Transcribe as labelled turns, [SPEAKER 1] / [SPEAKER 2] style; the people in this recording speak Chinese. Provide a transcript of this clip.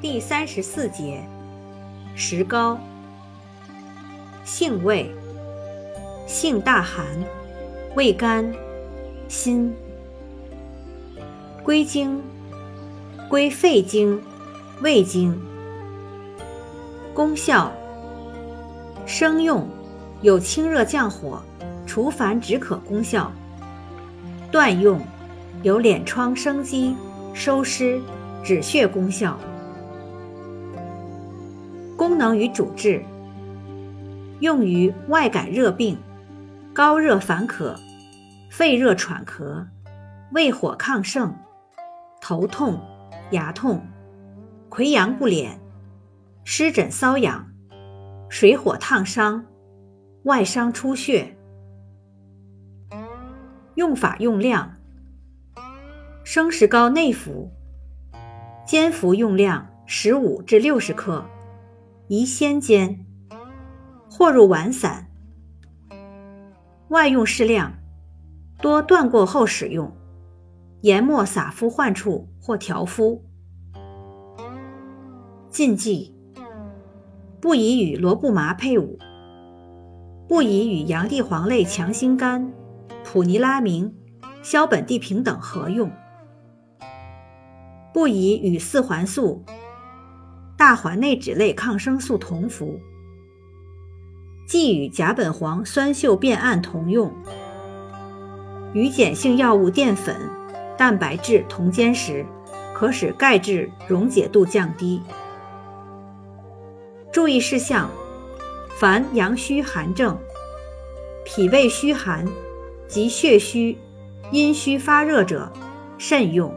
[SPEAKER 1] 第三十四节，石膏，性味，性大寒，味甘，辛。归经，归肺经、胃经。功效，生用，有清热降火、除烦止渴功效。断用，有敛疮生肌、收湿、止血功效。功能与主治：用于外感热病、高热烦渴、肺热喘咳、胃火亢盛、头痛、牙痛、溃疡不敛、湿疹瘙痒、水火烫伤、外伤出血。用法用量：生石膏内服，煎服用量十五至六十克。宜先煎，或入丸散。外用适量，多断过后使用。研末撒敷患处或调敷。禁忌：不宜与罗布麻配伍，不宜与洋地黄类强心苷、普尼拉明、硝苯地平等合用，不宜与四环素。大环内酯类抗生素同服，忌与甲苯磺酸溴变胺同用。与碱性药物淀粉、蛋白质同煎时，可使钙质溶解度降低。注意事项：凡阳虚寒症、脾胃虚寒及血虚、阴虚发热者，慎用。